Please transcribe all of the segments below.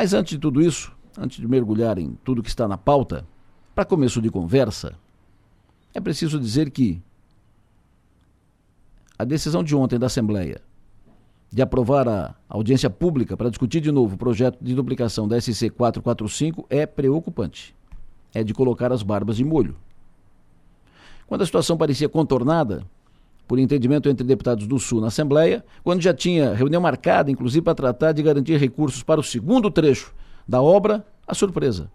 Mas antes de tudo isso, antes de mergulhar em tudo que está na pauta, para começo de conversa, é preciso dizer que a decisão de ontem da Assembleia de aprovar a audiência pública para discutir de novo o projeto de duplicação da SC 445 é preocupante. É de colocar as barbas de molho. Quando a situação parecia contornada, por entendimento entre deputados do Sul na Assembleia, quando já tinha reunião marcada, inclusive para tratar de garantir recursos para o segundo trecho da obra, a surpresa.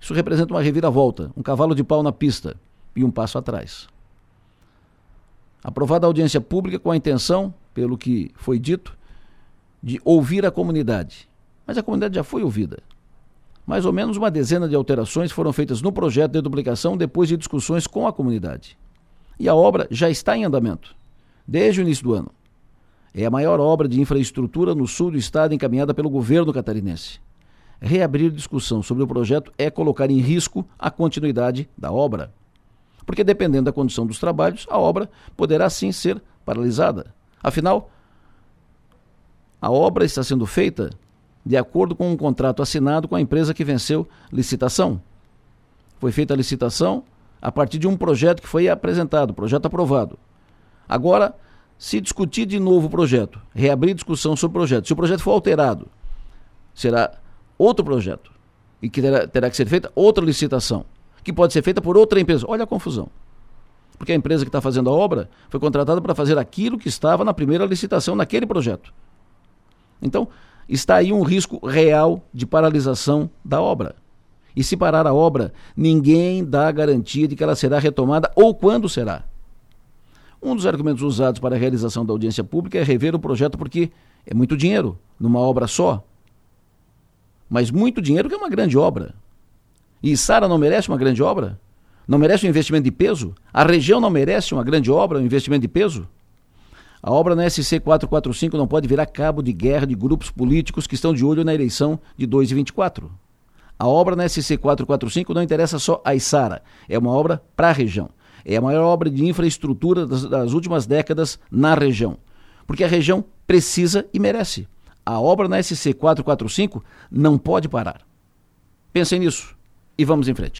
Isso representa uma reviravolta, um cavalo de pau na pista e um passo atrás. Aprovada a audiência pública com a intenção, pelo que foi dito, de ouvir a comunidade. Mas a comunidade já foi ouvida. Mais ou menos uma dezena de alterações foram feitas no projeto de duplicação depois de discussões com a comunidade. E a obra já está em andamento, desde o início do ano. É a maior obra de infraestrutura no sul do estado encaminhada pelo governo catarinense. Reabrir discussão sobre o projeto é colocar em risco a continuidade da obra. Porque, dependendo da condição dos trabalhos, a obra poderá sim ser paralisada. Afinal, a obra está sendo feita de acordo com um contrato assinado com a empresa que venceu licitação. Foi feita a licitação, a partir de um projeto que foi apresentado, projeto aprovado. Agora, se discutir de novo o projeto, reabrir discussão sobre o projeto, se o projeto for alterado, será outro projeto e que terá, terá que ser feita outra licitação, que pode ser feita por outra empresa. Olha a confusão. Porque a empresa que está fazendo a obra foi contratada para fazer aquilo que estava na primeira licitação naquele projeto. Então, está aí um risco real de paralisação da obra. E se parar a obra, ninguém dá garantia de que ela será retomada ou quando será. Um dos argumentos usados para a realização da audiência pública é rever o projeto porque é muito dinheiro numa obra só. Mas muito dinheiro que é uma grande obra. E Sara não merece uma grande obra? Não merece um investimento de peso? A região não merece uma grande obra, um investimento de peso? A obra na SC 445 não pode virar cabo de guerra de grupos políticos que estão de olho na eleição de 2 e 24. A obra na SC 445 não interessa só a Isara, é uma obra para a região. É a maior obra de infraestrutura das, das últimas décadas na região. Porque a região precisa e merece. A obra na SC 445 não pode parar. Pensem nisso e vamos em frente.